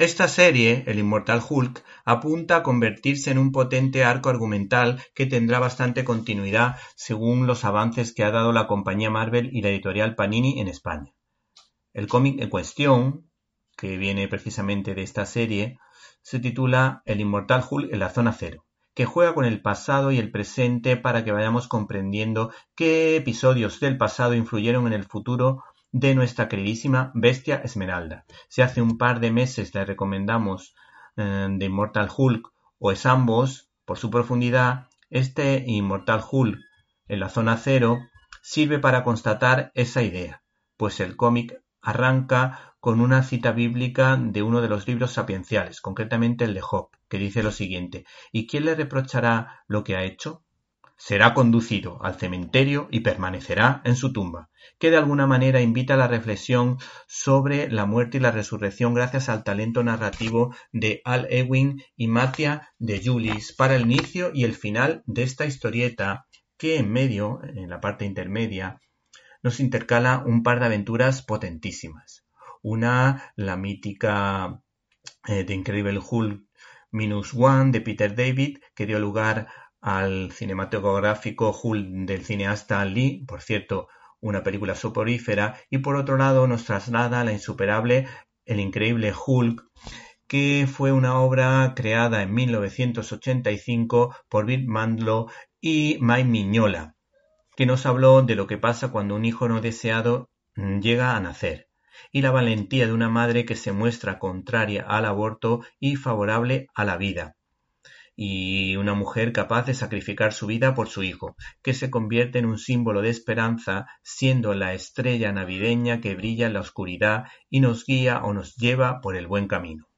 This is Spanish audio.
Esta serie, El Inmortal Hulk, apunta a convertirse en un potente arco argumental que tendrá bastante continuidad según los avances que ha dado la compañía Marvel y la editorial Panini en España. El cómic en cuestión, que viene precisamente de esta serie, se titula El Inmortal Hulk en la Zona Cero, que juega con el pasado y el presente para que vayamos comprendiendo qué episodios del pasado influyeron en el futuro de nuestra queridísima Bestia Esmeralda. Si hace un par de meses le recomendamos eh, de Immortal Hulk o es ambos, por su profundidad, este Immortal Hulk en la zona cero sirve para constatar esa idea, pues el cómic arranca con una cita bíblica de uno de los libros sapienciales, concretamente el de Job, que dice lo siguiente, ¿y quién le reprochará lo que ha hecho? Será conducido al cementerio y permanecerá en su tumba, que de alguna manera invita a la reflexión sobre la muerte y la resurrección gracias al talento narrativo de Al Ewing y Matia de Julis para el inicio y el final de esta historieta que en medio, en la parte intermedia, nos intercala un par de aventuras potentísimas. Una, la mítica de eh, Incredible Hulk Minus One de Peter David, que dio lugar al cinematográfico Hulk del cineasta Lee, por cierto, una película soporífera, y por otro lado nos traslada a la insuperable El increíble Hulk, que fue una obra creada en 1985 por Bill Mandlo y Mike Miñola, que nos habló de lo que pasa cuando un hijo no deseado llega a nacer, y la valentía de una madre que se muestra contraria al aborto y favorable a la vida y una mujer capaz de sacrificar su vida por su hijo, que se convierte en un símbolo de esperanza, siendo la estrella navideña que brilla en la oscuridad y nos guía o nos lleva por el buen camino.